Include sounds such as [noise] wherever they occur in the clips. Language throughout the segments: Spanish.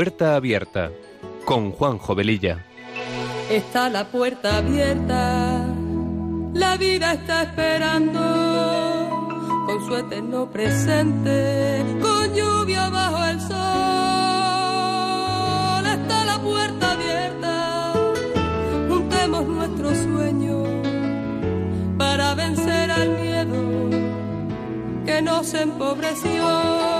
Puerta Abierta con Juan Jovelilla. Está la puerta abierta, la vida está esperando con su eterno presente, con lluvia bajo el sol. Está la puerta abierta, juntemos nuestros sueños para vencer al miedo que nos empobreció.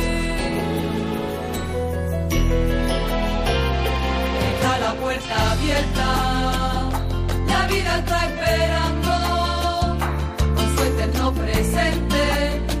Puerta abierta vida está esperando con su eterno presente.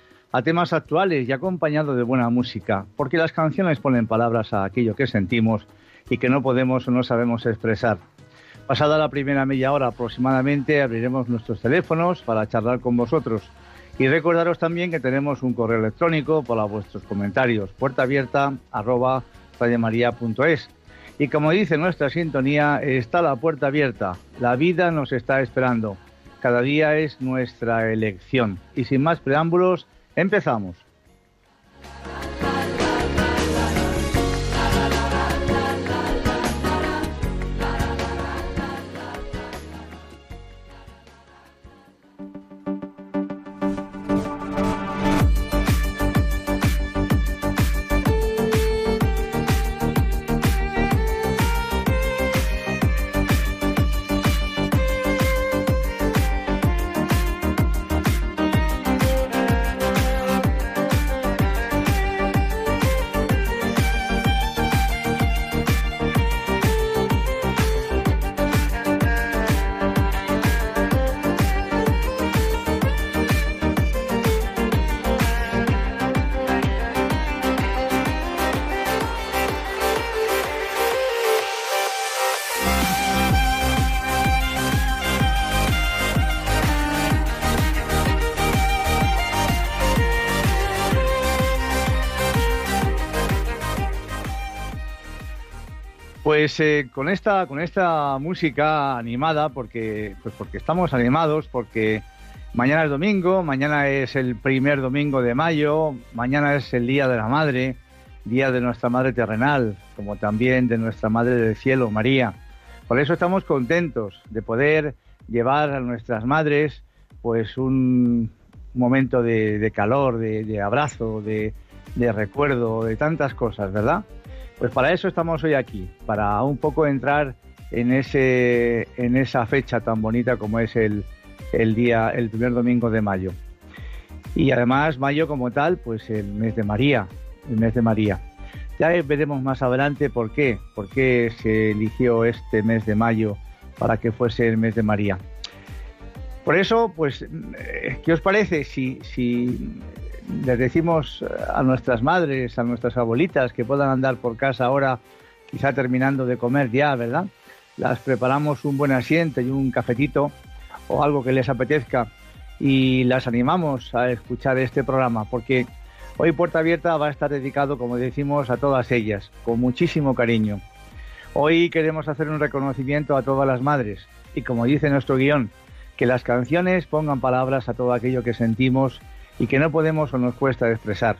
a temas actuales y acompañado de buena música, porque las canciones ponen palabras a aquello que sentimos y que no podemos o no sabemos expresar. Pasada la primera media hora aproximadamente, abriremos nuestros teléfonos para charlar con vosotros. Y recordaros también que tenemos un correo electrónico para vuestros comentarios, puerta abierta Y como dice nuestra sintonía, está la puerta abierta. La vida nos está esperando. Cada día es nuestra elección. Y sin más preámbulos, Empezamos. Pues eh, con esta con esta música animada, porque pues porque estamos animados, porque mañana es domingo, mañana es el primer domingo de mayo, mañana es el día de la madre, día de nuestra madre terrenal, como también de nuestra madre del cielo, María. Por eso estamos contentos de poder llevar a nuestras madres, pues un momento de, calor, de, abrazo, de recuerdo, de tantas cosas, ¿verdad? Pues para eso estamos hoy aquí, para un poco entrar en ese en esa fecha tan bonita como es el, día, el primer domingo de mayo. Y además mayo como tal, pues el mes de María, el mes de María. Ya veremos más adelante por qué, por qué se eligió este mes de mayo para que fuese el mes de María. Por eso, pues, eh, ¿qué os parece si, si les decimos a nuestras madres, a nuestras abuelitas que puedan andar por casa ahora, quizá terminando de comer ya, ¿verdad? Las preparamos un buen asiento y un cafetito o algo que les apetezca y las animamos a escuchar este programa porque hoy Puerta Abierta va a estar dedicado, como decimos, a todas ellas, con muchísimo cariño. Hoy queremos hacer un reconocimiento a todas las madres y como dice nuestro guion, que las canciones pongan palabras a todo aquello que sentimos y que no podemos o nos cuesta expresar.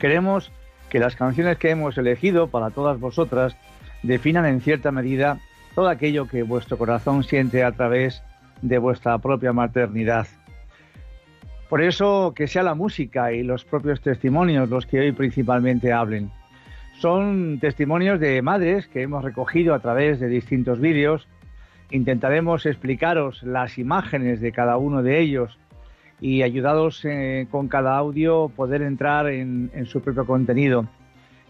Queremos que las canciones que hemos elegido para todas vosotras definan en cierta medida todo aquello que vuestro corazón siente a través de vuestra propia maternidad. Por eso que sea la música y los propios testimonios los que hoy principalmente hablen. Son testimonios de madres que hemos recogido a través de distintos vídeos. Intentaremos explicaros las imágenes de cada uno de ellos y ayudados eh, con cada audio poder entrar en, su propio contenido.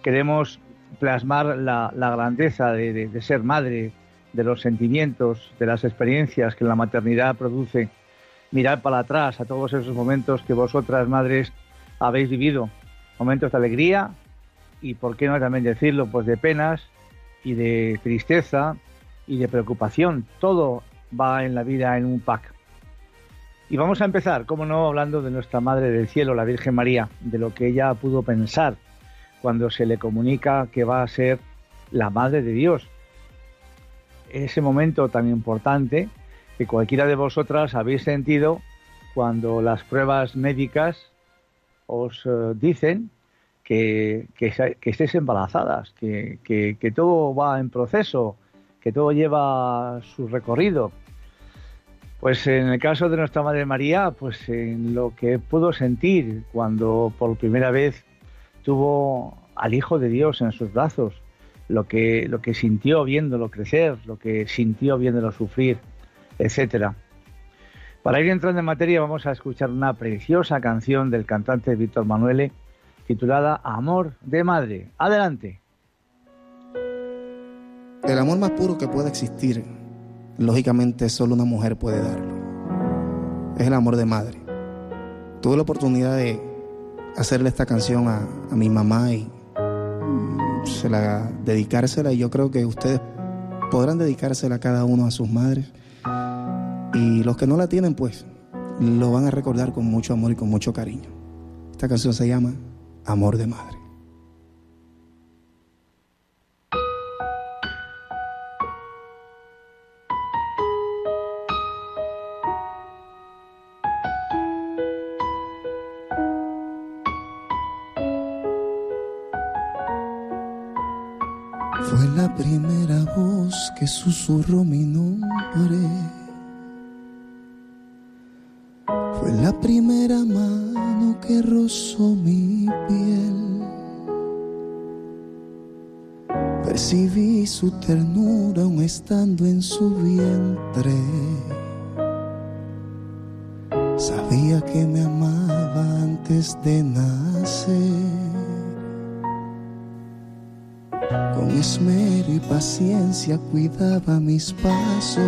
Queremos plasmar la, grandeza de, ser madre, de los sentimientos, de las experiencias que la maternidad produce. Mirar para atrás a todos esos momentos que vosotras, madres, habéis vivido. Momentos de alegría y, por qué no también decirlo, pues de penas y de tristeza y de preocupación. Todo va en la vida en un pack. Y vamos a empezar, como no, hablando de nuestra Madre del Cielo, la Virgen María, de lo que ella pudo pensar cuando se le comunica que va a ser la Madre de Dios. Ese momento tan importante que cualquiera de vosotras habéis sentido cuando las pruebas médicas os eh, dicen que, que, estéis embarazadas, que, que todo va en proceso, que todo lleva su recorrido pues en el caso de nuestra Madre María, pues en lo que pudo sentir cuando por primera vez tuvo al Hijo de Dios en sus brazos, lo que, lo que sintió viéndolo crecer, lo que sintió viéndolo sufrir, etcétera. Para ir entrando en materia vamos a escuchar una preciosa canción del cantante Víctor Manuele titulada Amor de Madre. Adelante. El amor más puro que pueda existir lógicamente solo una mujer puede darlo. Es el amor de madre. Tuve la oportunidad de hacerle esta canción a, mi mamá y mm, se la dedicársela y yo creo que ustedes podrán dedicársela a cada uno a sus madres y los que no la tienen pues lo van a recordar con mucho amor y con mucho cariño. Esta canción se llama Amor de Madre. Que susurró mi nombre. Fue la primera mano que rozó mi piel. Percibí su ternura aún estando en su vientre. Sabía que me amaba antes de nacer. Con esmero y paciencia cuidaba mis pasos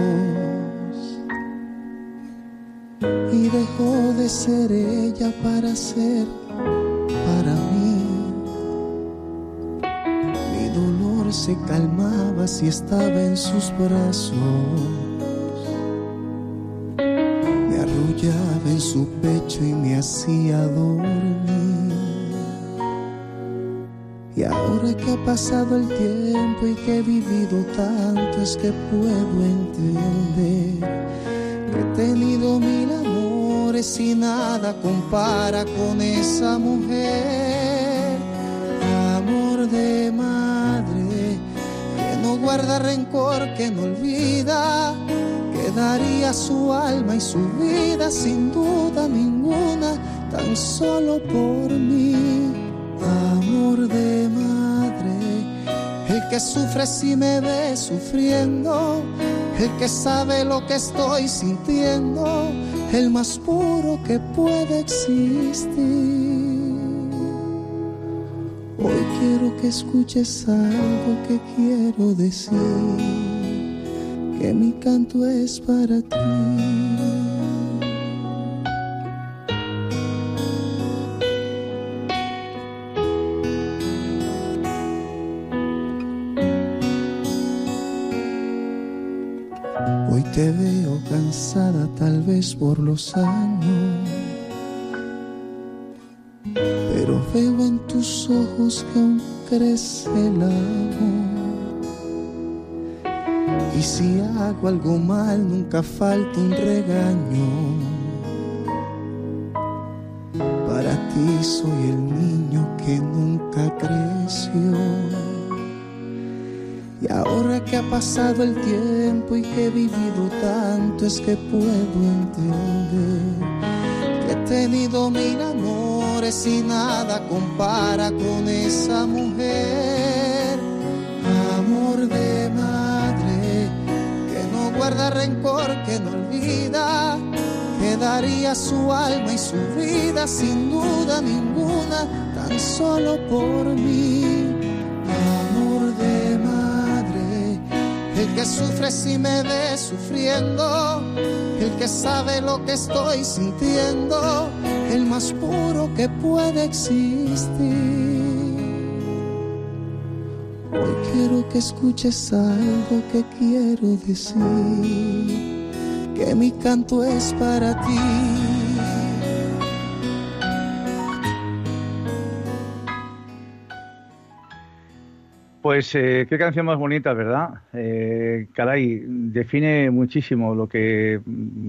y dejó de ser ella para ser para mí. Mi dolor se calmaba si estaba en sus brazos. Me arrullaba en su pecho y me hacía dormir. Que ha pasado el tiempo y que he vivido tanto es que puedo entender que he tenido mil amores y nada compara con esa mujer. Amor de madre que no guarda rencor, que no olvida, que daría su alma y su vida sin duda ninguna, tan solo por mí amor de madre, el que sufre si me ve sufriendo, el que sabe lo que estoy sintiendo, el más puro que puede existir. Hoy quiero que escuches algo que quiero decir, que mi canto es para ti. Te veo cansada tal vez por los años, pero veo en tus ojos que aún crece el amor. Y si hago algo mal, nunca falta un regaño. Para ti soy el niño que nunca creció. Y ahora que ha pasado el tiempo y que he vivido tanto, es que puedo entender que he tenido mil amores y nada compara con esa mujer. Amor de madre que no guarda rencor, que no olvida, que daría su alma y su vida sin duda ninguna, tan solo por mí el que sufre si me ve sufriendo, el que sabe lo que estoy sintiendo, el más puro que puede existir. Hoy quiero que escuches algo que quiero decir, que mi canto es para ti Pues eh, qué canción más bonita, ¿verdad? Eh, caray, define muchísimo lo que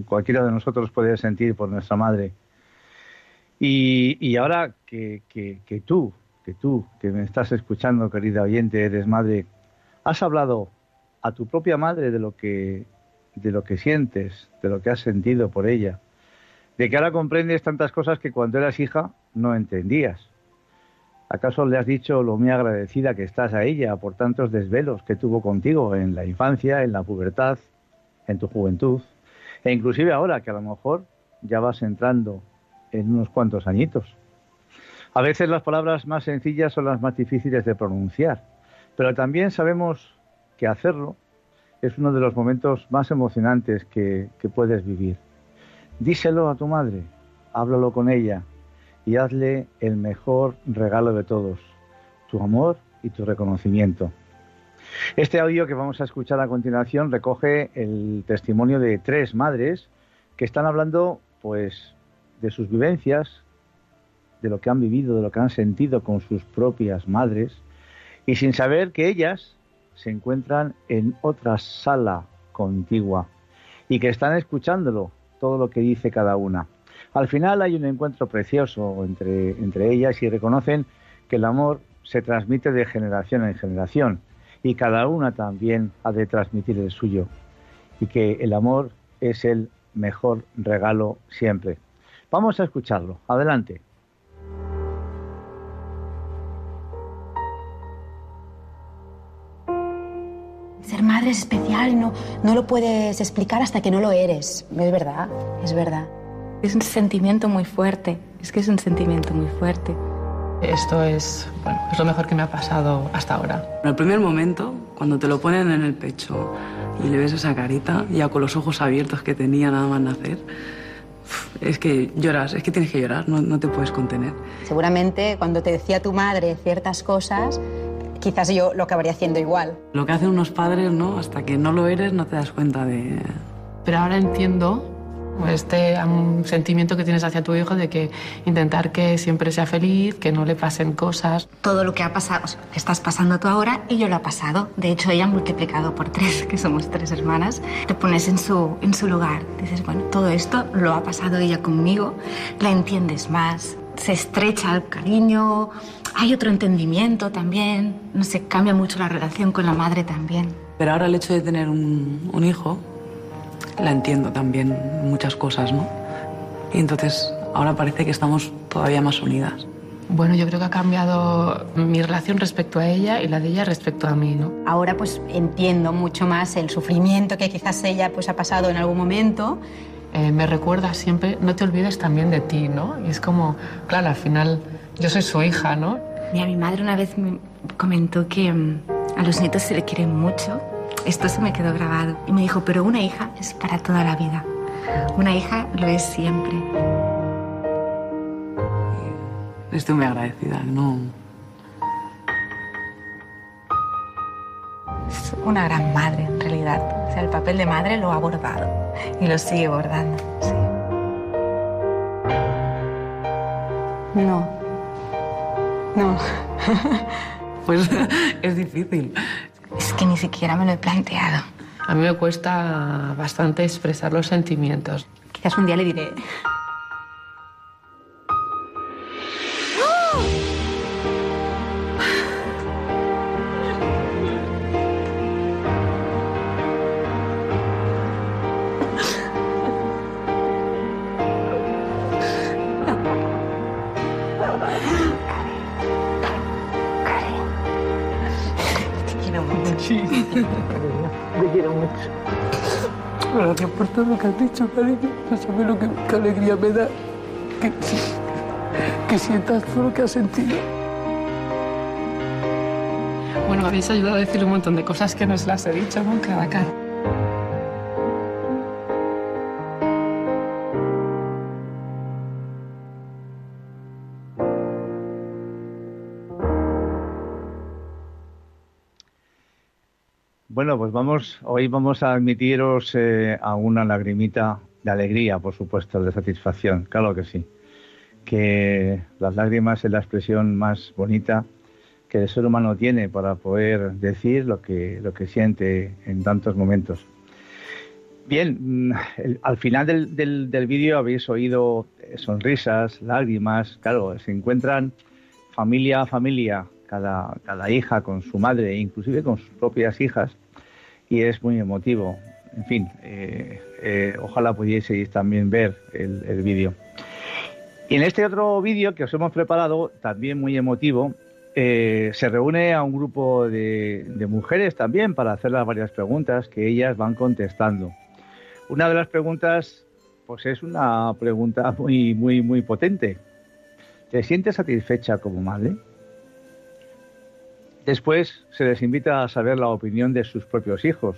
cualquiera de nosotros puede sentir por nuestra madre. Y, ahora que, que, tú, que tú, que me estás escuchando, querida oyente, eres madre, has hablado a tu propia madre de lo que, de lo que sientes, de lo que has sentido por ella, de que ahora comprendes tantas cosas que cuando eras hija no entendías ¿Acaso le has dicho lo muy agradecida que estás a ella por tantos desvelos que tuvo contigo en la infancia, en la pubertad, en tu juventud, e inclusive ahora que a lo mejor ya vas entrando en unos cuantos añitos? A veces las palabras más sencillas son las más difíciles de pronunciar, pero también sabemos que hacerlo es uno de los momentos más emocionantes que, que puedes vivir. Díselo a tu madre, háblalo con ella, y hazle el mejor regalo de todos, tu amor y tu reconocimiento. Este audio que vamos a escuchar a continuación recoge el testimonio de tres madres que están hablando pues de sus vivencias, de lo que han vivido, de lo que han sentido con sus propias madres y sin saber que ellas se encuentran en otra sala contigua y que están escuchándolo todo lo que dice cada una. Al final hay un encuentro precioso entre, entre ellas y reconocen que el amor se transmite de generación en generación y cada una también ha de transmitir el suyo y que el amor es el mejor regalo siempre. Vamos a escucharlo. Adelante. Ser madre es especial no, no lo puedes explicar hasta que no lo eres. Es verdad, es verdad. Es un sentimiento muy fuerte, es que es un sentimiento muy fuerte. Esto es, bueno, es lo mejor que me ha pasado hasta ahora. En el primer momento, cuando te lo ponen en el pecho y le ves esa carita, ya con los ojos abiertos que tenía nada más nacer, es que lloras, es que tienes que llorar, no, no te puedes contener. Seguramente cuando te decía tu madre ciertas cosas, quizás yo lo acabaría haciendo igual. Lo que hacen unos padres, ¿no? Hasta que no lo eres, no te das cuenta de... Pero ahora entiendo este sentimiento que tienes hacia tu hijo de que intentar que siempre sea feliz, que no le pasen cosas. Todo lo que ha pasado, que estás pasando tú ahora, y yo lo ha pasado. De hecho, ella ha multiplicado por tres, [laughs] que somos tres hermanas. Te pones en su, en su lugar. Dices, bueno, todo esto lo ha pasado ella conmigo, la entiendes más, se estrecha el cariño, hay otro entendimiento también, no sé, cambia mucho la relación con la madre también. Pero ahora el hecho de tener un, un hijo la entiendo también muchas cosas, ¿no? Y entonces ahora parece que estamos todavía más unidas. Bueno, yo creo que ha cambiado mi relación respecto a ella y la de ella respecto a mí, ¿no? Ahora pues entiendo mucho más el sufrimiento que quizás ella pues ha pasado en algún momento. Eh, me recuerda siempre, no te olvides también de ti, ¿no? Y es como, claro, al final yo soy su hija, ¿no? Mira, mi madre una vez me comentó que mm, a los nietos se le quieren mucho esto se me quedó grabado. Y me dijo, pero una hija es para toda la vida. Una hija lo es siempre. Estoy muy agradecida, ¿no? Es una gran madre, en realidad. O sea, el papel de madre lo ha bordado y lo sigue bordando. Sí. No. No. [laughs] Pues [laughs] es difícil. Es que ni siquiera me lo he planteado. A mí me cuesta bastante expresar los sentimientos. Quizás un día le diré. Por todo lo que has dicho, cariño. No sabes lo que alegría me da que, que sientas todo lo que has sentido. Bueno, me habéis ayudado a decir un montón de cosas que no os las he dicho nunca a la cara. Bueno, pues vamos, hoy vamos a admitiros eh, a una lagrimita de alegría, por supuesto, de satisfacción, claro que sí. Que las lágrimas es la expresión más bonita que el ser humano tiene para poder decir lo que, lo que siente en tantos momentos. Bien, mm, al final del, del- vídeo habéis oído sonrisas, lágrimas, claro, se encuentran familia a familia, cada, cada hija con su madre, inclusive con sus propias hijas, y es muy emotivo. En fin, eh, eh, ojalá pudieseis también ver el, el vídeo. Y en este otro vídeo que os hemos preparado, también muy emotivo, eh, se reúne a un grupo de, de mujeres también para hacerles varias preguntas que ellas van contestando. Una de las preguntas, pues es una pregunta muy, muy, muy potente. ¿Te sientes satisfecha como madre? Después se les invita a saber la opinión de sus propios hijos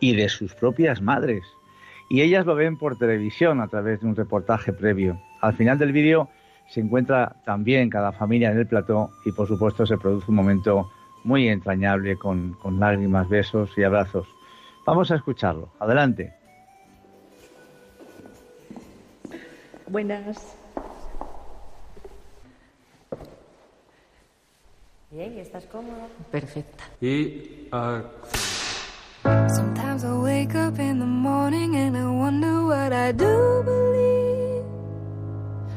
y de sus propias madres. Y ellas lo ven por televisión a través de un reportaje previo. Al final del vídeo se encuentra también cada familia en el plató y por supuesto se produce un momento muy entrañable con, con lágrimas, besos y abrazos. Vamos a escucharlo. Adelante. Buenas. Bien, ¿y estás cómoda? Perfecta. Y ah, Sometimes I wake up in the morning and I wonder what I do believe.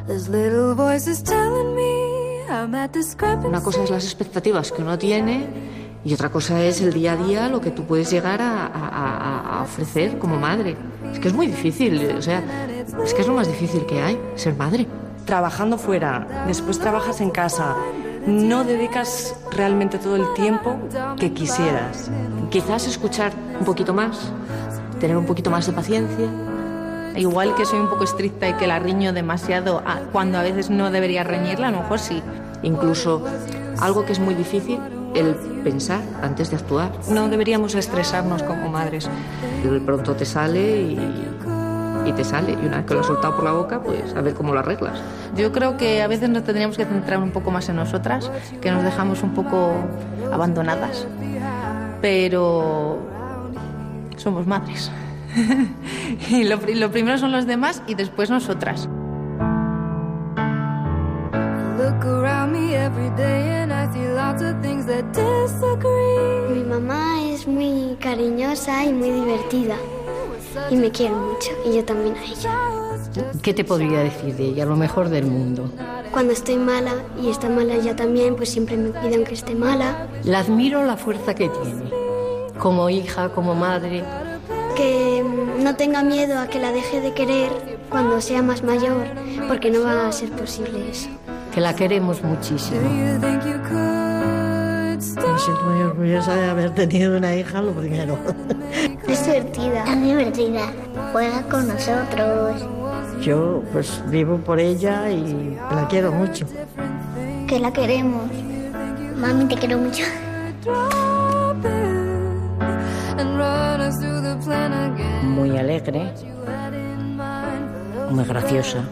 There's little voices telling me I'm at scrapping Una cosa es las expectativas que uno tiene y otra cosa es el día a día lo que tú puedes llegar a, a- a- a ofrecer como madre. Es que es muy difícil, o sea, es que es lo más difícil que hay, ser madre. trabajando fuera, después trabajas en casa, no dedicas realmente todo el tiempo que quisieras. Quizás escuchar un poquito más, tener un poquito más de paciencia. Igual que soy un poco estricta y que la riño demasiado a- cuando a veces no debería reñirla, a lo mejor sí. Incluso algo que es muy difícil, el pensar antes de actuar. No deberíamos estresarnos como madres. De pronto te sale y, y te sale. Y una vez que lo has soltado por la boca, pues a ver cómo lo arreglas. Yo creo que a veces nos tendríamos que centrar un poco más en nosotras, que nos dejamos un poco abandonadas. Pero somos madres. [laughs] y lo, lo primero son los demás y después nosotras. Look around me every day and I see lots of things that disagree. Mi mamá es muy cariñosa y muy divertida. Y me quiere mucho. Y yo también a ella. ¿Qué te podría decir de ella? Lo mejor del mundo. Cuando estoy mala y está mala ella también, pues siempre me cuida aunque esté mala. La admiro la fuerza que tiene. Como hija, como madre. Que mm, no tenga miedo a que la deje de querer cuando sea más mayor, porque no va a ser posible eso. Que la queremos muchísimo. Siento muy orgullosa de haber tenido una hija, lo primero. [laughs] Es divertida. Es divertida. Juega con nosotros. Yo pues vivo por ella y la quiero mucho. Que la queremos. Mami, te quiero mucho. Muy alegre, muy graciosa,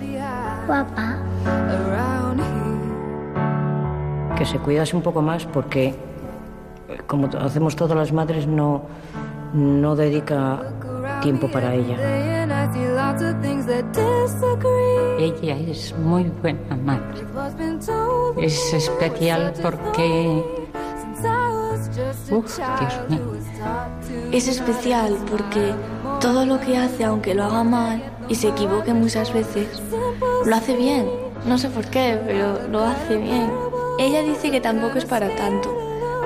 Guapa. Que se cuidase un poco más porque, como hacemos todas las madres, no, no dedica tiempo para ella. Ella es muy buena madre. Es especial porque... Uf, Dios mío. Es especial porque todo lo que hace, aunque lo haga mal y se equivoque muchas veces, lo hace bien. No sé por qué, pero lo hace bien. Ella dice que tampoco es para tanto,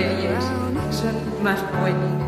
lo son más buenos.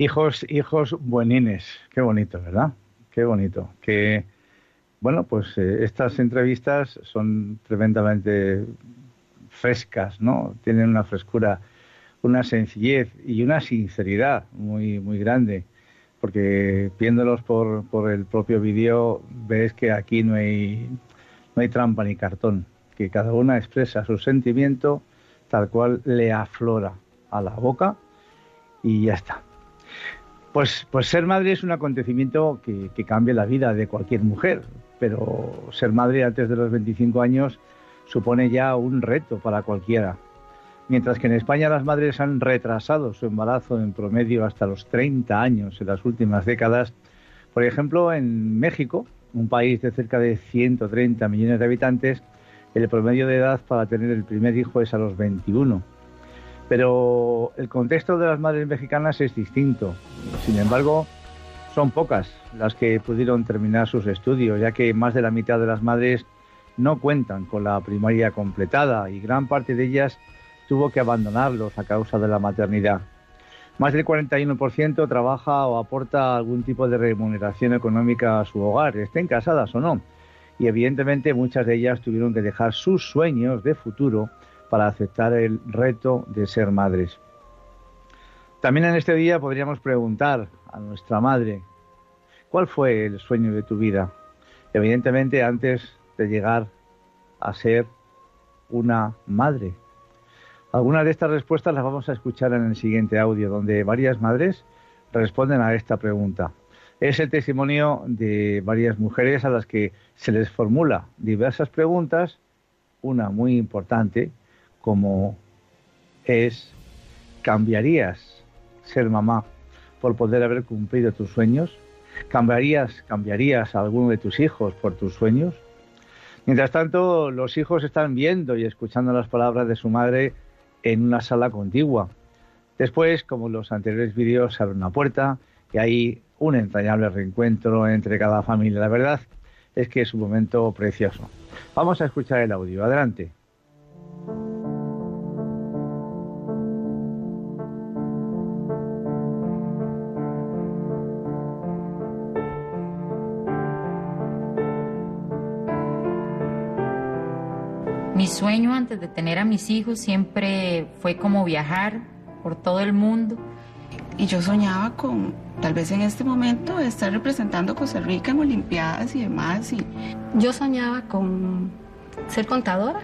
Hijos, hijos buenines, qué bonito, ¿verdad? Qué bonito. Que, bueno, pues eh, estas entrevistas son tremendamente frescas, ¿no? Tienen una frescura una sencillez y una sinceridad muy, muy grande, porque viéndolos por, por el propio vídeo ves que aquí no hay, no hay trampa ni cartón, que cada una expresa su sentimiento tal cual le aflora a la boca y ya está. Pues, pues ser madre es un acontecimiento que, que cambia la vida de cualquier mujer, pero ser madre antes de los 25 años supone ya un reto para cualquiera Mientras que en España las madres han retrasado su embarazo en promedio hasta los 30 años en las últimas décadas, por ejemplo, en México, un país de cerca de 130 millones de habitantes, el promedio de edad para tener el primer hijo es a los 21. Pero el contexto de las madres mexicanas es distinto. Sin embargo, son pocas las que pudieron terminar sus estudios, ya que más de la mitad de las madres no cuentan con la primaria completada y gran parte de ellas tuvo que abandonarlos a causa de la maternidad. Más del 41% trabaja o aporta algún tipo de remuneración económica a su hogar, estén casadas o no. Y evidentemente muchas de ellas tuvieron que dejar sus sueños de futuro para aceptar el reto de ser madres. También en este día podríamos preguntar a nuestra madre, ¿cuál fue el sueño de tu vida? Evidentemente antes de llegar a ser una madre. Algunas de estas respuestas las vamos a escuchar en el siguiente audio, donde varias madres responden a esta pregunta. Es el testimonio de varias mujeres a las que se les formula diversas preguntas, una muy importante, como es, ¿cambiarías ser mamá por poder haber cumplido tus sueños? ¿Cambiarías, cambiarías a alguno de tus hijos por tus sueños? Mientras tanto, los hijos están viendo y escuchando las palabras de su madre en una sala contigua. Después, como los anteriores vídeos, se abre una puerta y hay un entrañable reencuentro entre cada familia. La verdad es que es un momento precioso. Vamos a escuchar el audio. Adelante. Antes de tener a mis hijos siempre fue como viajar por todo el mundo. Y yo soñaba con, tal vez en este momento, estar representando a Costa Rica en Olimpiadas y demás. Y... Yo soñaba con ser contadora,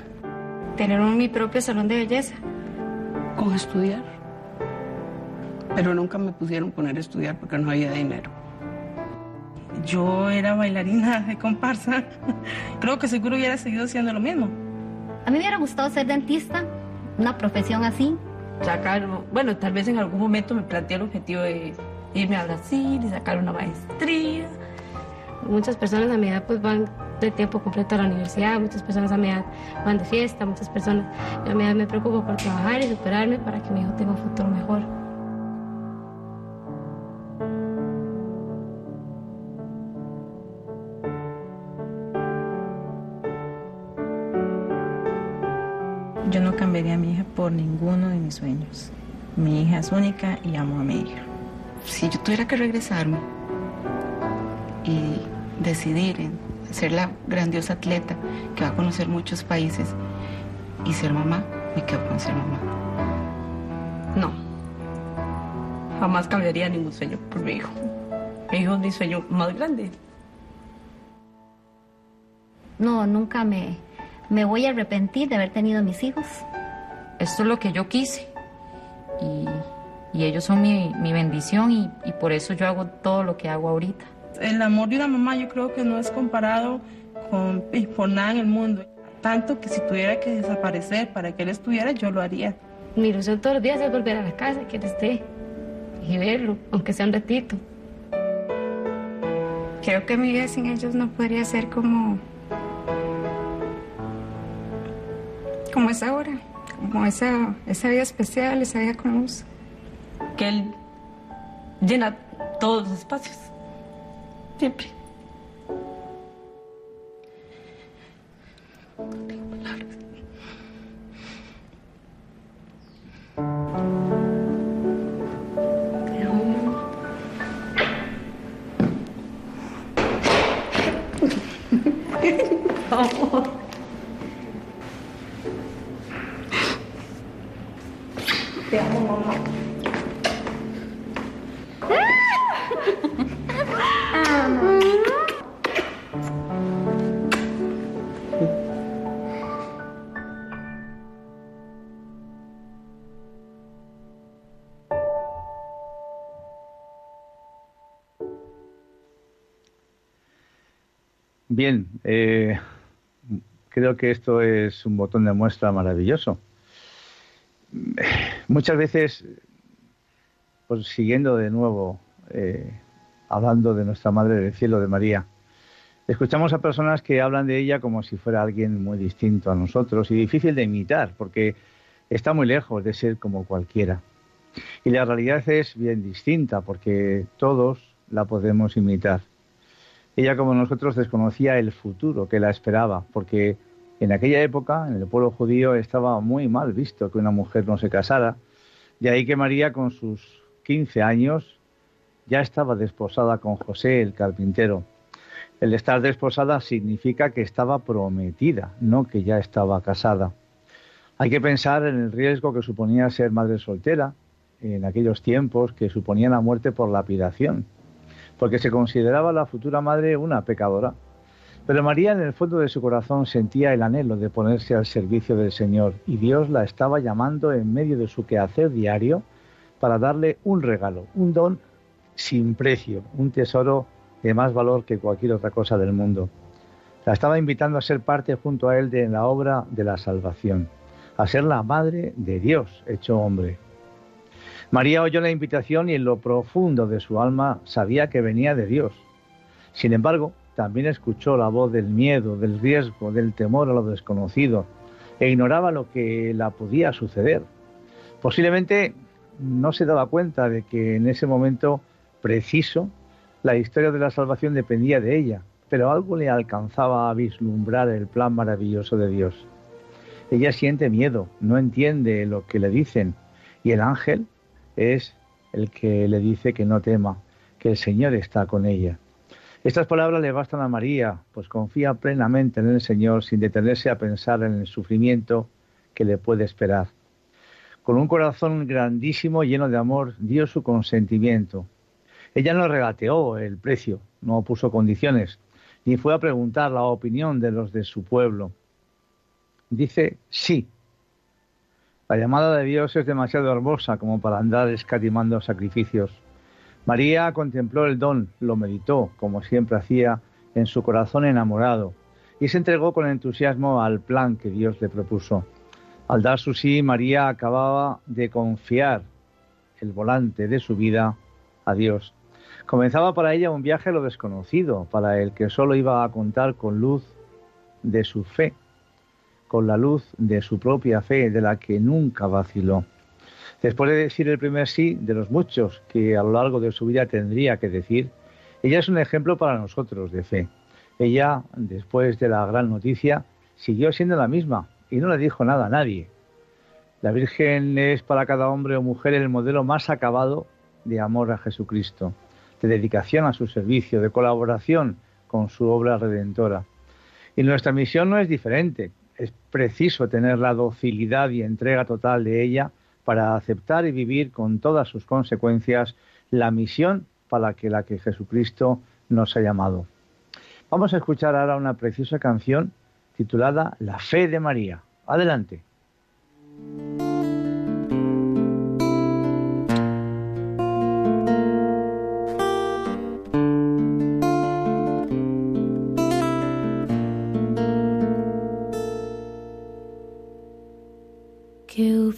tener mi propio salón de belleza. Con estudiar. Pero nunca me pusieron poner a estudiar porque no había dinero. Yo era bailarina de comparsa. [laughs] Creo que seguro hubiera seguido haciendo lo mismo. A mí me hubiera gustado ser dentista, una profesión así, sacar, bueno, tal vez en algún momento me planteé el objetivo de irme a Brasil y sacar una maestría. Muchas personas a mi edad pues van de tiempo completo a la universidad, muchas personas a mi edad van de fiesta, muchas personas yo a mi edad me preocupo por trabajar y superarme para que mi hijo tenga un futuro mejor. Cambiaría a mi hija por ninguno de mis sueños. Mi hija es única y amo a mi hija. Si yo tuviera que regresarme y decidir en ser la grandiosa atleta que va a conocer muchos países y ser mamá, me quedo con ser mamá. No, jamás cambiaría ningún sueño por mi hijo. Mi hijo es mi sueño más grande. No, nunca me, me voy a arrepentir de haber tenido mis hijos. Esto es lo que yo quise. Y, y ellos son mi, mi bendición y, y por eso yo hago todo lo que hago ahorita. El amor de una mamá yo creo que no es comparado con por nada en el mundo. Tanto que si tuviera que desaparecer para que él estuviera, yo lo haría. Mi ilusión todos los días es volver a la casa, que él esté y verlo, aunque sea un ratito. Creo que mi vida sin ellos no podría ser como como es ahora, como esa, esa vida especial, esa vida con luz. Que él llena todos los espacios. Siempre. [laughs] Te mamá. Bien, eh, creo que esto es un botón de muestra maravilloso. [sighs] Muchas veces, pues siguiendo de nuevo, eh, hablando de nuestra Madre del Cielo, de María, escuchamos a personas que hablan de ella como si fuera alguien muy distinto a nosotros y difícil de imitar, porque está muy lejos de ser como cualquiera. Y la realidad es bien distinta, porque todos la podemos imitar. Ella, como nosotros, desconocía el futuro que la esperaba, porque en aquella época, en el pueblo judío, estaba muy mal visto que una mujer no se casara, de ahí que María, con sus 15 años, ya estaba desposada con José, el carpintero. El estar desposada significa que estaba prometida, no que ya estaba casada. Hay que pensar en el riesgo que suponía ser madre soltera en aquellos tiempos que suponía la muerte por lapidación porque se consideraba la futura madre una pecadora. Pero María en el fondo de su corazón sentía el anhelo de ponerse al servicio del Señor y Dios la estaba llamando en medio de su quehacer diario para darle un regalo, un don sin precio, un tesoro de más valor que cualquier otra cosa del mundo. La estaba invitando a ser parte junto a él de la obra de la salvación, a ser la madre de Dios hecho hombre. María oyó la invitación y en lo profundo de su alma sabía que venía de Dios. Sin embargo, también escuchó la voz del miedo, del riesgo, del temor a lo desconocido e ignoraba lo que la podía suceder. Posiblemente no se daba cuenta de que en ese momento preciso la historia de la salvación dependía de ella, pero algo le alcanzaba a vislumbrar el plan maravilloso de Dios. Ella siente miedo, no entiende lo que le dicen, y el ángel es el que le dice que no tema, que el Señor está con ella. Estas palabras le bastan a María, pues confía plenamente en el Señor sin detenerse a pensar en el sufrimiento que le puede esperar. Con un corazón grandísimo, lleno de amor, dio su consentimiento. Ella no regateó el precio, no puso condiciones, ni fue a preguntar la opinión de los de su pueblo. Dice sí, la llamada de Dios es demasiado hermosa como para andar escatimando sacrificios. María contempló el don, lo meditó, como siempre hacía, en su corazón enamorado, y se entregó con entusiasmo al plan que Dios le propuso. Al dar su sí, María acababa de confiar el volante de su vida a Dios. Comenzaba para ella un viaje a lo desconocido, para el que solo iba a contar con luz de su fe, con la luz de su propia fe, de la que nunca vaciló. Después de decir el primer sí de los muchos que a lo largo de su vida tendría que decir, ella es un ejemplo para nosotros de fe. Ella, después de la gran noticia, siguió siendo la misma y no le dijo nada a nadie. La Virgen es para cada hombre o mujer el modelo más acabado de amor a Jesucristo, de dedicación a su servicio, de colaboración con su obra redentora. Y nuestra misión no es diferente. Es preciso tener la docilidad y entrega total de ella para aceptar y vivir con todas sus consecuencias la misión para que la que Jesucristo nos ha llamado. Vamos a escuchar ahora una preciosa canción titulada La fe de María. Adelante.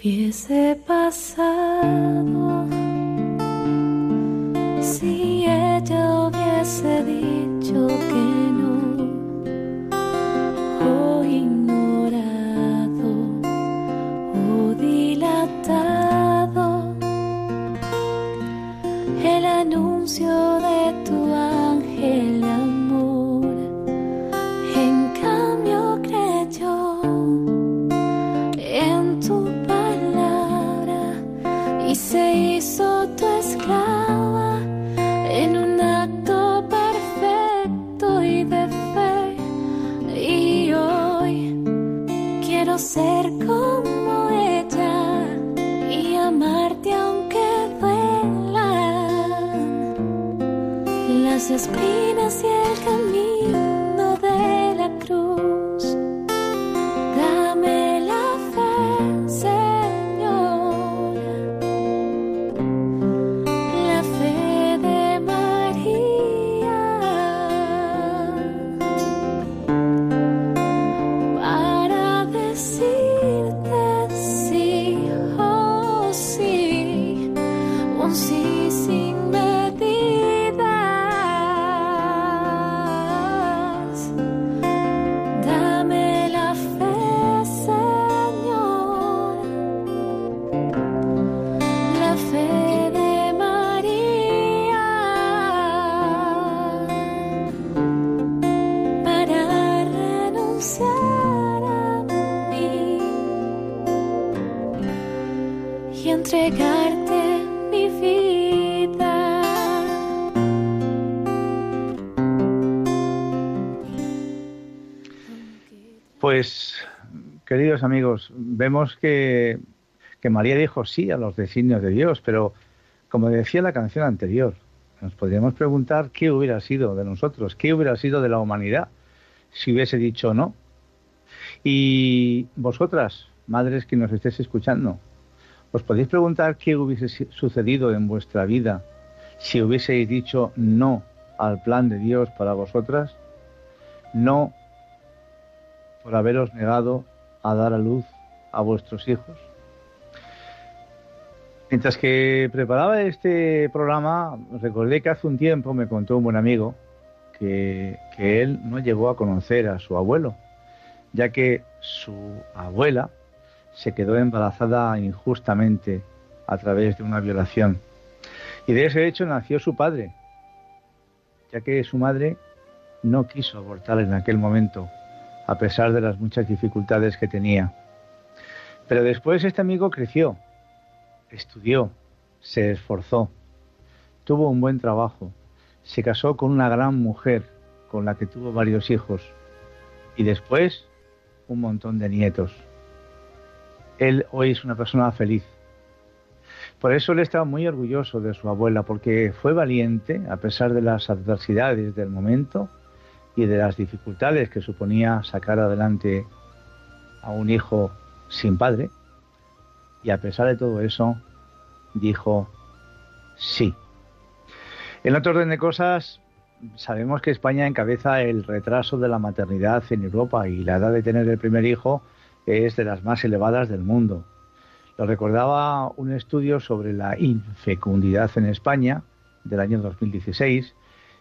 ¿Qué hubiese pasado si ella hubiese dicho que queridos amigos, vemos que, María dijo sí a los designios de Dios, pero como decía la canción anterior, nos podríamos preguntar qué hubiera sido de nosotros, qué hubiera sido de la humanidad si hubiese dicho no. Y vosotras, madres que nos estéis escuchando, ¿os podéis preguntar qué hubiese sucedido en vuestra vida si hubieseis dicho no al plan de Dios para vosotras? No por haberos negado a dar a luz a vuestros hijos. Mientras que preparaba este programa, recordé que hace un tiempo me contó un buen amigo que, que él no llegó a conocer a su abuelo, ya que su abuela se quedó embarazada injustamente a través de una violación. Y de ese hecho nació su padre, ya que su madre no quiso abortar en aquel momento, a pesar de las muchas dificultades que tenía. Pero después este amigo creció, estudió, se esforzó, tuvo un buen trabajo, se casó con una gran mujer con la que tuvo varios hijos y después un montón de nietos. Él hoy es una persona feliz. Por eso él estaba muy orgulloso de su abuela, porque fue valiente a pesar de las adversidades del momento y de las dificultades que suponía sacar adelante a un hijo sin padre. Y a pesar de todo eso, dijo sí. En otro orden de cosas, sabemos que España encabeza el retraso de la maternidad en Europa y la edad de tener el primer hijo es de las más elevadas del mundo. Lo recordaba un estudio sobre la infecundidad en España del año 2016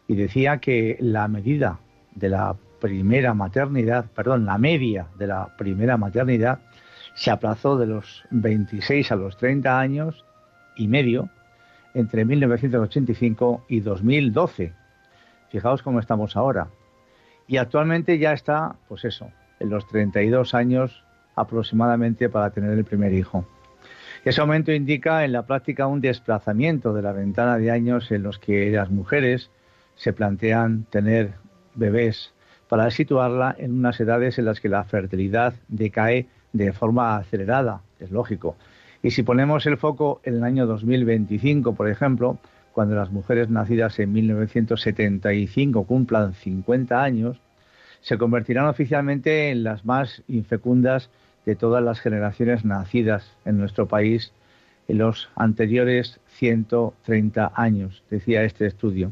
y decía que la medida de la primera maternidad, perdón, la media de la primera maternidad se aplazó de los 26 a los 30 años y medio entre 1985 y 2012. Fijaos cómo estamos ahora. Y actualmente ya está, pues eso, en los 32 años aproximadamente para tener el primer hijo. Ese aumento indica en la práctica un desplazamiento de la ventana de años en los que las mujeres se plantean tener bebés para situarla en unas edades en las que la fertilidad decae de forma acelerada, es lógico. Y si ponemos el foco en el año 2025, por ejemplo, cuando las mujeres nacidas en 1975 cumplan 50 años, se convertirán oficialmente en las más infecundas de todas las generaciones nacidas en nuestro país en los anteriores 130 años, decía este estudio.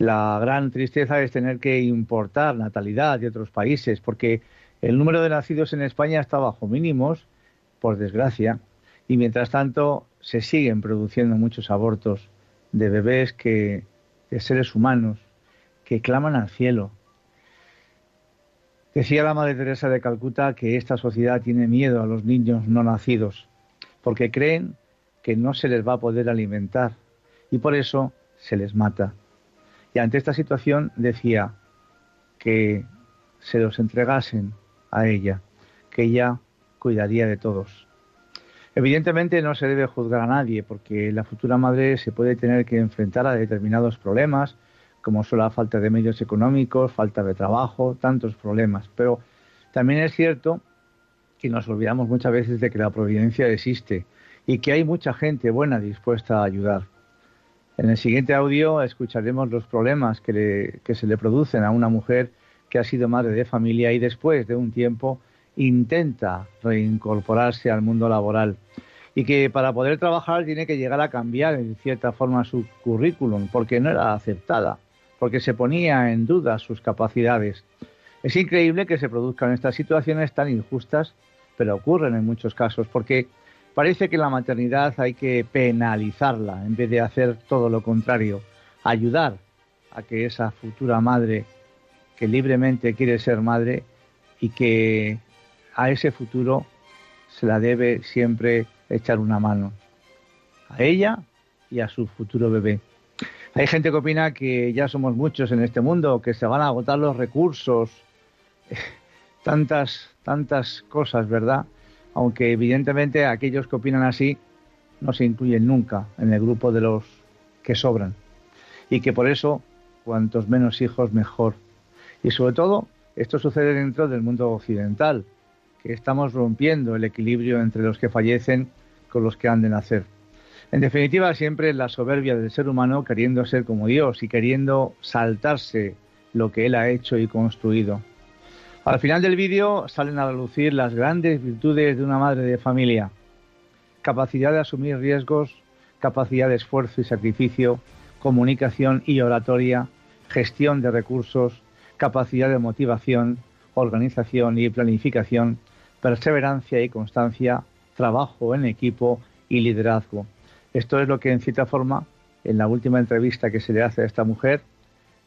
La gran tristeza es tener que importar natalidad de otros países, porque el número de nacidos en España está bajo mínimos, por desgracia, y mientras tanto se siguen produciendo muchos abortos de bebés que, de seres humanos, que claman al cielo. Decía la Madre Teresa de Calcuta que esta sociedad tiene miedo a los niños no nacidos, porque creen que no se les va a poder alimentar y por eso se les mata. Y ante esta situación decía que se los entregasen a ella, que ella cuidaría de todos. Evidentemente no se debe juzgar a nadie porque la futura madre se puede tener que enfrentar a determinados problemas, como son la falta de medios económicos, falta de trabajo, tantos problemas. Pero también es cierto que nos olvidamos muchas veces de que la providencia existe y que hay mucha gente buena dispuesta a ayudar. En el siguiente audio escucharemos los problemas que, se le producen a una mujer que ha sido madre de familia y después de un tiempo intenta reincorporarse al mundo laboral y que para poder trabajar tiene que llegar a cambiar en cierta forma su currículum porque no era aceptada, porque se ponía en duda sus capacidades. Es increíble que se produzcan estas situaciones tan injustas, pero ocurren en muchos casos porque parece que la maternidad hay que penalizarla en vez de hacer todo lo contrario, ayudar a que esa futura madre que libremente quiere ser madre y que a ese futuro se la debe siempre echar una mano. A ella y a su futuro bebé. Hay gente que opina que ya somos muchos en este mundo, que se van a agotar los recursos, [laughs] tantas, tantas cosas, ¿verdad? Aunque evidentemente aquellos que opinan así no se incluyen nunca en el grupo de los que sobran. Y que por eso, cuantos menos hijos, mejor. Y sobre todo, esto sucede dentro del mundo occidental, que estamos rompiendo el equilibrio entre los que fallecen con los que han de nacer. En definitiva, siempre la soberbia del ser humano queriendo ser como Dios y queriendo saltarse lo que Él ha hecho y construido. Al final del vídeo salen a relucir las grandes virtudes de una madre de familia. Capacidad de asumir riesgos, capacidad de esfuerzo y sacrificio, comunicación y oratoria, gestión de recursos, capacidad de motivación, organización y planificación, perseverancia y constancia, trabajo en equipo y liderazgo. Esto es lo que en cierta forma, en la última entrevista que se le hace a esta mujer,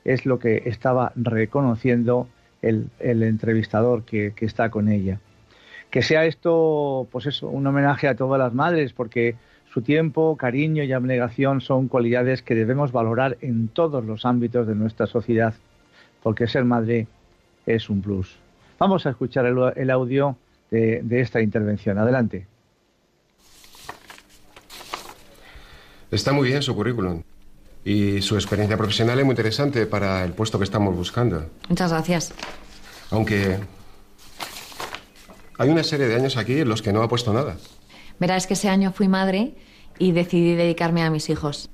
es lo que estaba reconociendo el, entrevistador que, está con ella. Que sea esto, pues eso, un homenaje a todas las madres, porque su tiempo, cariño y abnegación son cualidades que debemos valorar en todos los ámbitos de nuestra sociedad, porque ser madre es un plus. Vamos a escuchar el, audio de, esta intervención. Adelante. Está muy bien su currículum. Y su experiencia profesional es muy interesante para el puesto que estamos buscando. Muchas gracias. Aunque hay una serie de años aquí en los que no ha puesto nada. Verás que ese año fui madre y decidí dedicarme a mis hijos.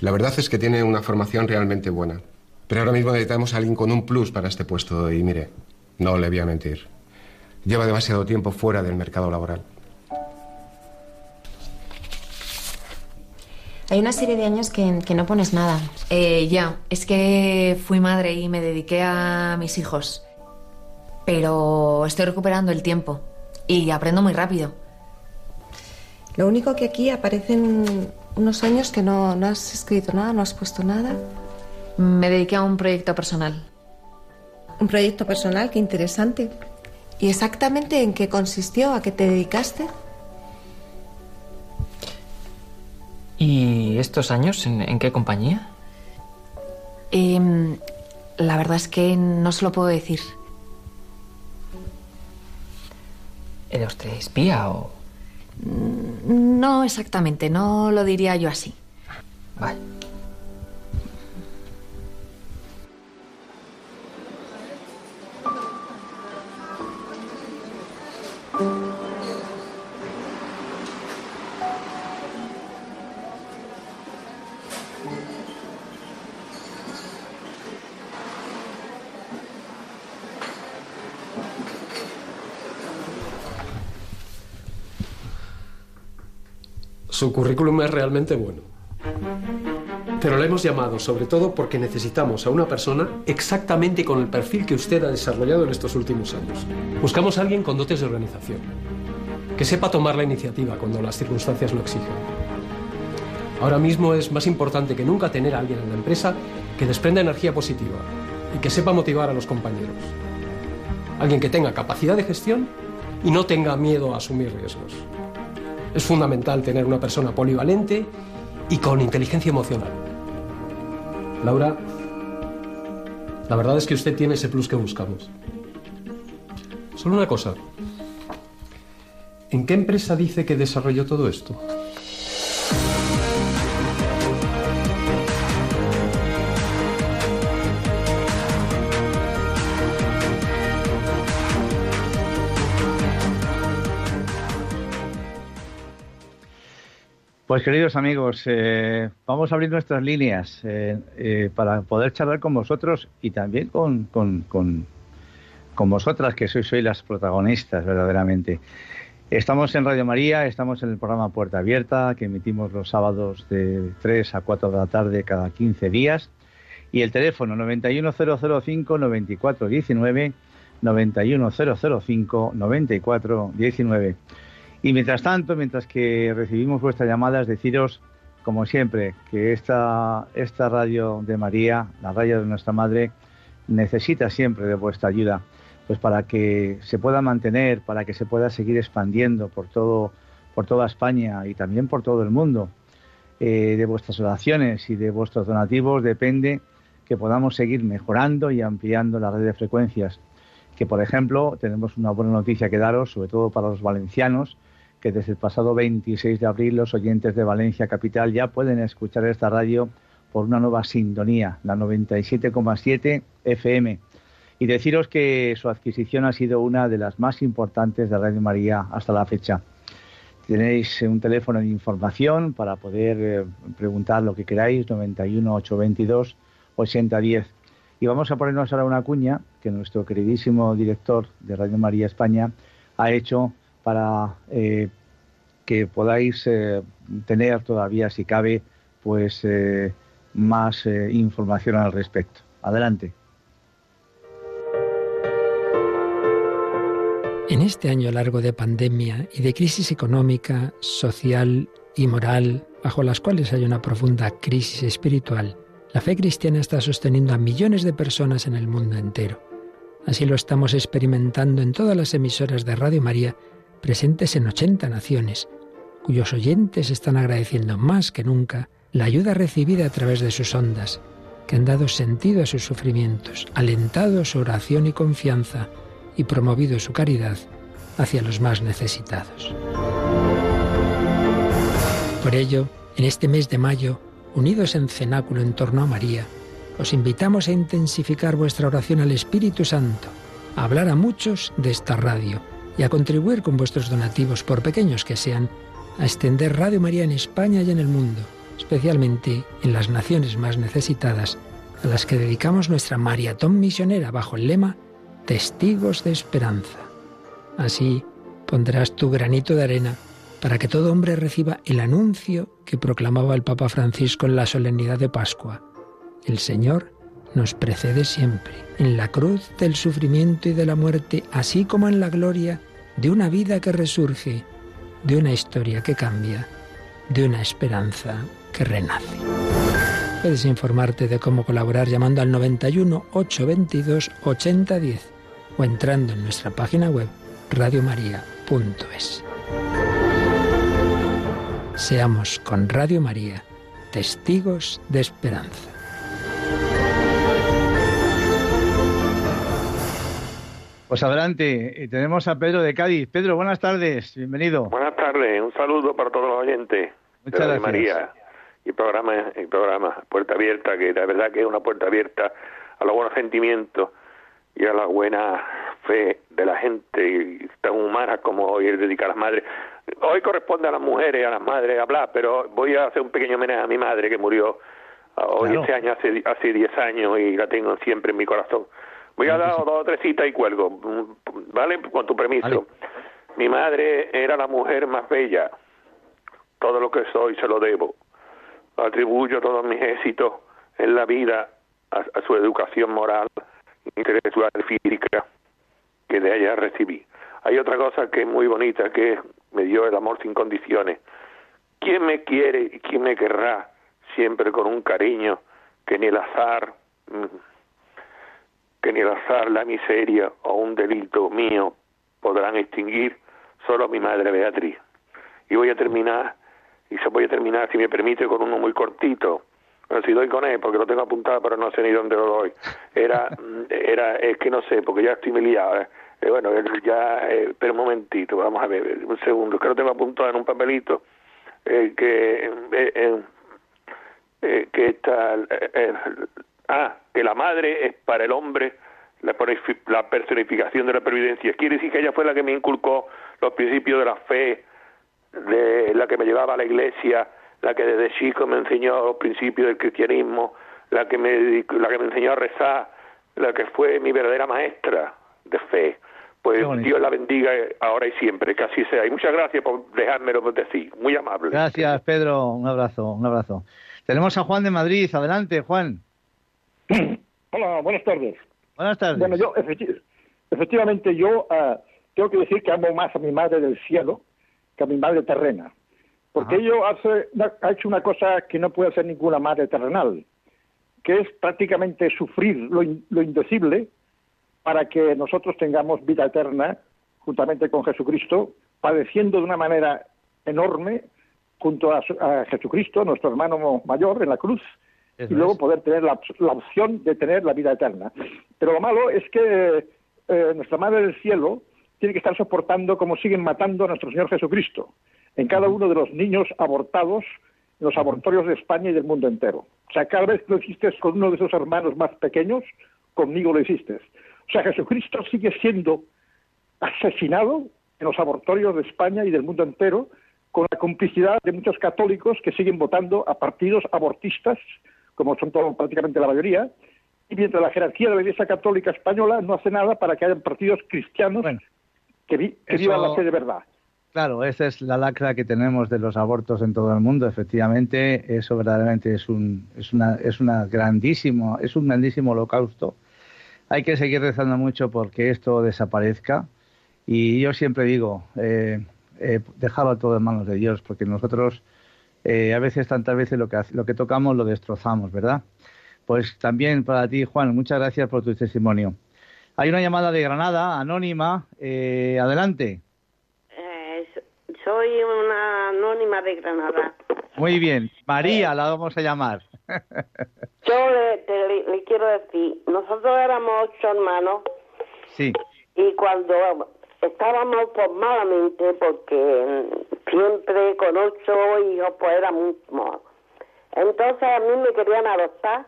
La verdad es que tiene una formación realmente buena. Pero ahora mismo necesitamos a alguien con un plus para este puesto y mire, no le voy a mentir. Lleva demasiado tiempo fuera del mercado laboral. Hay una serie de años que, no pones nada. Eh, ya, es que fui madre y me dediqué a mis hijos. pero estoy recuperando el tiempo y aprendo muy rápido. Lo único que aquí aparecen unos años que no, no has escrito nada, no has puesto nada. Me dediqué a un proyecto personal. Un proyecto personal, qué interesante. ¿Y exactamente en qué consistió? ¿A qué te dedicaste? ¿Y estos años en, en qué compañía? Em, la verdad es que no se lo puedo decir. ¿Era usted espía o...? No exactamente, no lo diría yo así. Vale. Su currículum es realmente bueno. Pero le hemos llamado sobre todo porque necesitamos a una persona exactamente con el perfil que usted ha desarrollado en estos últimos años. Buscamos a alguien con dotes de organización, que sepa tomar la iniciativa cuando las circunstancias lo exigen. Ahora mismo es más importante que nunca tener a alguien en la empresa que desprenda energía positiva y que sepa motivar a los compañeros. Alguien que tenga capacidad de gestión y no tenga miedo a asumir riesgos. Es fundamental tener una persona polivalente y con inteligencia emocional. Laura, la verdad es que usted tiene ese plus que buscamos. Solo una cosa. ¿En qué empresa dice que desarrolló todo esto? Pues queridos amigos, eh, vamos a abrir nuestras líneas eh, eh, para poder charlar con vosotros y también con, vosotras, que sois hoy las protagonistas verdaderamente. Estamos en Radio María, estamos en el programa Puerta Abierta, que emitimos los sábados de 3 a 4 de la tarde cada 15 días. Y el teléfono 91005-9419, 91005-9419. Y mientras tanto, mientras que recibimos vuestras llamadas, deciros, como siempre, que esta, esta radio de María, la radio de nuestra Madre, necesita siempre de vuestra ayuda, pues para que se pueda mantener, para que se pueda seguir expandiendo por, todo, por toda España y también por todo el mundo. Eh, de vuestras oraciones y de vuestros donativos depende que podamos seguir mejorando y ampliando la red de frecuencias. Que, por ejemplo, tenemos una buena noticia que daros, sobre todo para los valencianos, que desde el pasado 26 de abril los oyentes de Valencia Capital ya pueden escuchar esta radio por una nueva sintonía, la 97,7 FM. Y deciros que su adquisición ha sido una de las más importantes de Radio María hasta la fecha. Tenéis un teléfono de información para poder eh, preguntar lo que queráis, 91 822 8010. Y vamos a ponernos ahora una cuña que nuestro queridísimo director de Radio María España ha hecho para eh, que podáis eh, tener todavía, si cabe, pues eh, más información al respecto. Adelante. En este año largo de pandemia y de crisis económica, social y moral, bajo las cuales hay una profunda crisis espiritual, la fe cristiana está sosteniendo a millones de personas en el mundo entero. Así lo estamos experimentando en todas las emisoras de Radio María presentes en 80 naciones, cuyos oyentes están agradeciendo más que nunca la ayuda recibida a través de sus ondas, que han dado sentido a sus sufrimientos, alentado su oración y confianza y promovido su caridad hacia los más necesitados. Por ello, en este mes de mayo, unidos en cenáculo en torno a María, os invitamos a intensificar vuestra oración al Espíritu Santo, a hablar a muchos de esta radio y a contribuir con vuestros donativos, por pequeños que sean, a extender Radio María en España y en el mundo, especialmente en las naciones más necesitadas, a las que dedicamos nuestra maratón misionera bajo el lema Testigos de Esperanza. Así pondrás tu granito de arena para que todo hombre reciba el anuncio que proclamaba el Papa Francisco en la solemnidad de Pascua. El Señor nos precede siempre, en la cruz del sufrimiento y de la muerte, así como en la gloria de una vida que resurge, de una historia que cambia, de una esperanza que renace. Puedes informarte de cómo colaborar llamando al 91 822 8010 o entrando en nuestra página web radiomaria.es. Seamos con Radio María testigos de esperanza. Pues adelante, y tenemos a Pedro de Cádiz. Pedro, buenas tardes, bienvenido. Buenas tardes, un saludo para todos los oyentes Muchas de gracias. María y programa, el programa Puerta Abierta, que la verdad que es una puerta abierta a los buenos sentimientos y a la buena fe de la gente y tan humana como hoy es dedicar a las madres. Hoy corresponde a las mujeres, a las madres hablar, pero voy a hacer un pequeño homenaje a mi madre que murió ah, hoy Claro. este año, hace, hace 10 años y la tengo siempre en mi corazón. Voy a dar dos o tres citas y cuelgo, mm, ¿vale? Con tu permiso. Mi madre era la mujer más bella. Todo lo que soy se lo debo. Atribuyo todos mis éxitos en la vida a, a su educación moral, intelectual y física que de ella recibí. Hay otra cosa que es muy bonita, que me dio el amor sin condiciones. ¿Quién me quiere y quién me querrá siempre con un cariño que ni el azar, mm, que ni el azar, la miseria o un delito mío podrán extinguir? Solo mi madre Beatriz. Y voy a terminar, y se voy a terminar, si me permite, con uno muy cortito. Bueno, si doy con él, porque lo tengo apuntado, pero no sé ni dónde lo doy. Era, [laughs] era es que no sé, porque ya estoy muy liado. ¿eh? Eh, bueno, ya, eh, pero un momentito, vamos a ver, un segundo, que lo tengo apuntado en un papelito, eh, que, eh, eh, que está, ah, que la madre es para el hombre la, personifi- la personificación de la previdencia. Quiere decir que ella fue la que me inculcó los principios de la fe, de la que me llevaba a la iglesia, la que desde chico me enseñó los principios del cristianismo, la que me, la que me enseñó a rezar, la que fue mi verdadera maestra de fe. Pues. Dios la bendiga ahora y siempre, que así sea. Y muchas gracias por dejármelo decir, muy amable. Gracias, Pedro. Un abrazo, un abrazo. Tenemos a Juan de Madrid. Adelante, Juan. [clears throat] Hola, buenas tardes. Buenas tardes. Bueno, yo efecti- efectivamente yo ah, tengo que decir que amo más a mi madre del cielo que a mi madre terrena, porque ello hace, ha hecho una cosa que no puede hacer ninguna madre terrenal, que es prácticamente sufrir lo, in- lo indecible para que nosotros tengamos vida eterna juntamente con Jesucristo, padeciendo de una manera enorme junto a, a Jesucristo, nuestro hermano mayor, en la cruz, Eso y luego es. poder tener la, la opción de tener la vida eterna. Pero lo malo es que eh, nuestra Madre del Cielo tiene que estar soportando como siguen matando a nuestro Señor Jesucristo en cada uno de los niños abortados en los abortorios de España y del mundo entero. O sea, cada vez que lo hiciste con uno de esos hermanos más pequeños, conmigo lo hiciste. O sea, Jesucristo sigue siendo asesinado en los abortorios de España y del mundo entero con la complicidad de muchos católicos que siguen votando a partidos abortistas, como son prácticamente la mayoría, y mientras la jerarquía de la Iglesia Católica Española no hace nada para que haya partidos cristianos que, vi- que eso- vivan la fe de verdad. Claro, esa es la lacra que tenemos de los abortos en todo el mundo. Efectivamente, eso verdaderamente es un, es una, es una grandísimo, es un grandísimo holocausto. Hay que seguir rezando mucho porque esto desaparezca. Y yo siempre digo, eh, eh, dejarlo todo en manos de Dios, porque nosotros eh, a veces, tantas veces, lo que, lo que tocamos lo destrozamos, ¿verdad? Pues también para ti, Juan, muchas gracias por tu testimonio. Hay una llamada de Granada, anónima. Eh, adelante. Eh, so- soy una anónima de Granada. Muy bien. María la vamos a llamar. [laughs] Yo le, te- le- le quiero decir, nosotros éramos ocho hermanos Sí. y cuando estábamos pues malamente, porque mm, siempre con ocho hijos pues era mucho. Entonces a mí me querían adoptar.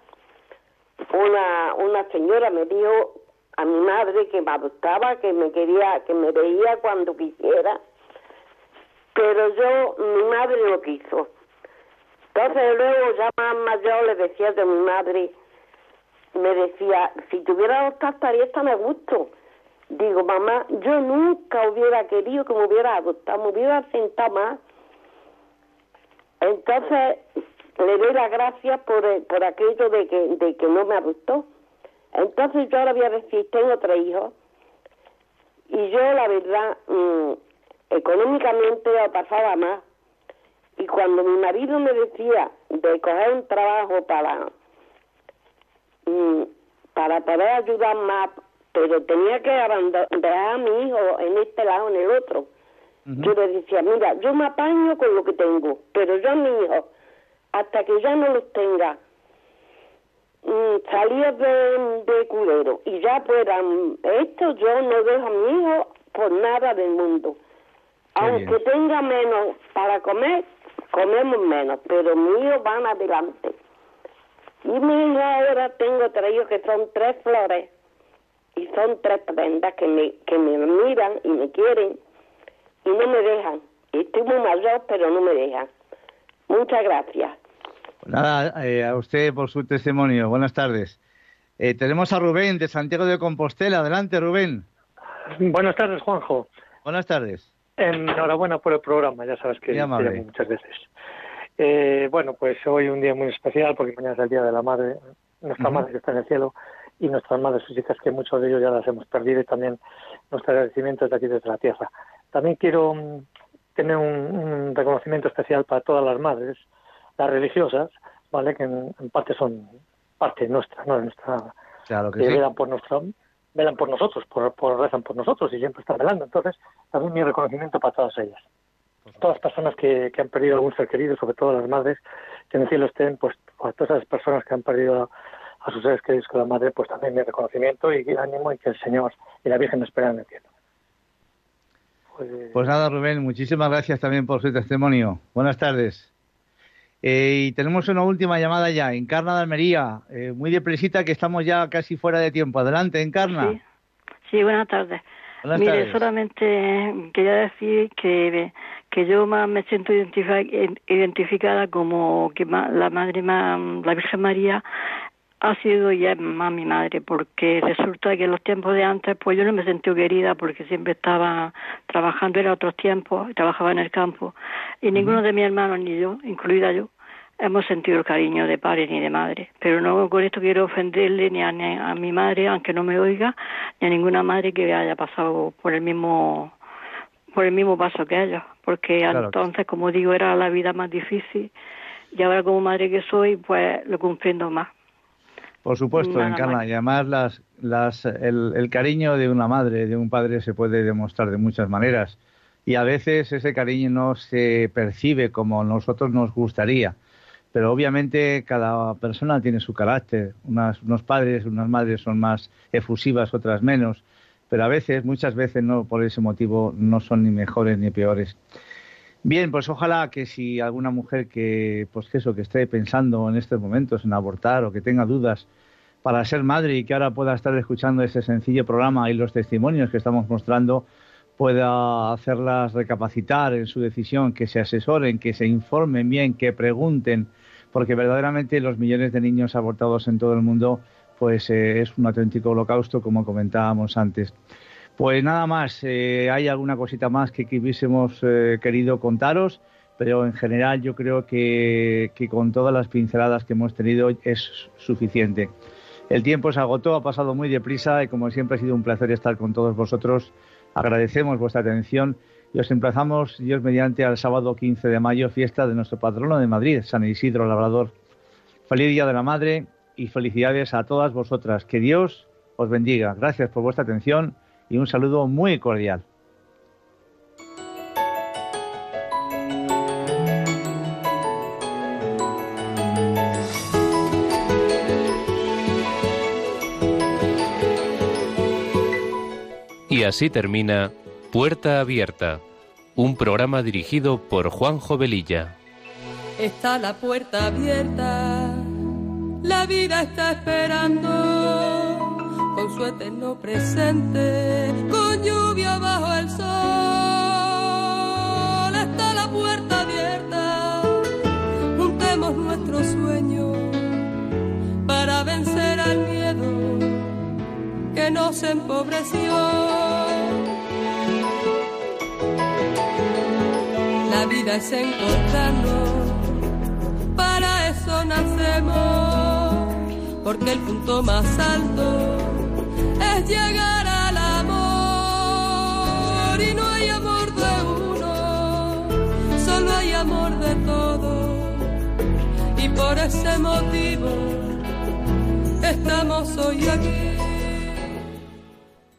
Una, una señora me dijo a mi madre que me adoptaba, que me quería, que me veía cuando quisiera, pero yo, mi madre no quiso. Entonces luego ya más mayor le decía de mi madre, me decía, si tuviera adoptado estaría tan a gusto. Digo, mamá, yo nunca hubiera querido que me hubiera adoptado, me hubiera sentado más. Entonces le doy las gracias por, por aquello de que, de que no me adoptó. Entonces yo ahora voy a decir, tengo tres hijos y yo la verdad mm, económicamente pasaba más. Y cuando mi marido me decía de coger un trabajo para mm, para poder ayudar más, pero tenía que abandonar a mi hijo en este lado, en el otro. Yo le decía, mira, yo me apaño con lo que tengo, pero yo a mi hijo, hasta que ya no los tenga mm, salidos de, de culero y ya puedan esto, yo no dejo a mi hijo por nada del mundo. Aunque tenga menos para comer, comemos menos, pero mis hijos van adelante. Y mi hija ahora tengo tres hijos que son tres flores y son tres prendas que me, que me miran y me quieren y no me dejan. Estoy muy mayor, pero no me dejan. Muchas gracias. Pues nada, eh, a usted por su testimonio. Buenas tardes. Eh, tenemos a Rubén de Santiago de Compostela. Adelante, Rubén. Buenas tardes, Juanjo. Buenas tardes. Enhorabuena por el programa, ya sabes que te llamo muchas veces. Eh, bueno, pues hoy un día muy especial porque mañana es el Día de la Madre, nuestra madre que está en el cielo y nuestras madres físicas que muchos de ellos ya las hemos perdido y también nuestro agradecimiento desde aquí desde la tierra. También quiero mm, tener un, un reconocimiento especial para todas las madres, las religiosas, ¿vale? Que en, en parte son parte nuestra, no de nuestra Claro que que sí. velan por nuestro velan por nosotros, por, por rezan por nosotros y siempre están velando. Entonces, también mi reconocimiento para todas ellas. Todas las personas que, que han perdido algún ser querido, sobre todo las madres, que en el cielo estén, pues a todas esas personas que han perdido a sus seres queridos con la madre, pues también mi reconocimiento y ánimo y que el Señor y la Virgen me esperan en el cielo. Pues nada, Rubén, muchísimas gracias también por su testimonio. Buenas tardes. Eh, y tenemos una última llamada ya, Encarna de Almería. Eh, muy depresita que estamos ya casi fuera de tiempo. Adelante, Encarna. Sí, buenas tardes. Buenas Mire, tardes. solamente quería decir que, que yo más me siento identifi- identificada como que la madre, ma- la Virgen María ha sido y es más mi madre, porque resulta que en los tiempos de antes, pues yo no me sentí querida porque siempre estaba trabajando, era otros tiempos, trabajaba en el campo, y ninguno de mis hermanos, ni yo, incluida yo, hemos sentido el cariño de padre ni de madre. Pero no con esto quiero ofenderle ni a, ni a mi madre, aunque no me oiga, ni a ninguna madre que haya pasado por el mismo por el mismo paso que ella, porque Claro. entonces, como digo, era la vida más difícil y ahora como madre que soy, pues lo comprendo más. Por supuesto, Nada Encarna. más. Y además las, las, el, el cariño de una madre, de un padre, se puede demostrar de muchas maneras. Y a veces ese cariño no se percibe como nosotros nos gustaría. Pero obviamente cada persona tiene su carácter. Unas, unos padres, unas madres son más efusivas, otras menos. Pero a veces, muchas veces, no por ese motivo, no son ni mejores ni peores. Bien, pues ojalá que si alguna mujer que, pues que eso, que esté pensando en estos momentos en abortar o que tenga dudas para ser madre y que ahora pueda estar escuchando este sencillo programa y los testimonios que estamos mostrando, pueda hacerlas recapacitar en su decisión, que se asesoren, que se informen bien, que pregunten, porque verdaderamente los millones de niños abortados en todo el mundo, pues eh, es un auténtico holocausto, como comentábamos antes. Pues nada más, eh, hay alguna cosita más que, hubiésemos eh, querido contaros, pero en general yo creo que, que con todas las pinceladas que hemos tenido es suficiente. El tiempo se agotó, ha pasado muy deprisa y como siempre ha sido un placer estar con todos vosotros. Agradecemos vuestra atención y os emplazamos, Dios mediante, al sábado 15 de mayo, fiesta de nuestro patrono de Madrid, San Isidro Labrador. Feliz Día de la Madre y felicidades a todas vosotras. Que Dios os bendiga. Gracias por vuestra atención y un saludo muy cordial. Y así termina Puerta Abierta, un programa dirigido por Juanjo Velilla. Está la puerta abierta, la vida está esperando con su eterno presente, con lluvia bajo el sol. Está la puerta abierta, juntemos nuestros sueños para vencer al miedo que nos empobreció. La vida es encontrarnos, para eso nacemos, porque el punto más alto llegar al amor y no hay amor de uno, solo hay amor de todos y por ese motivo estamos hoy aquí.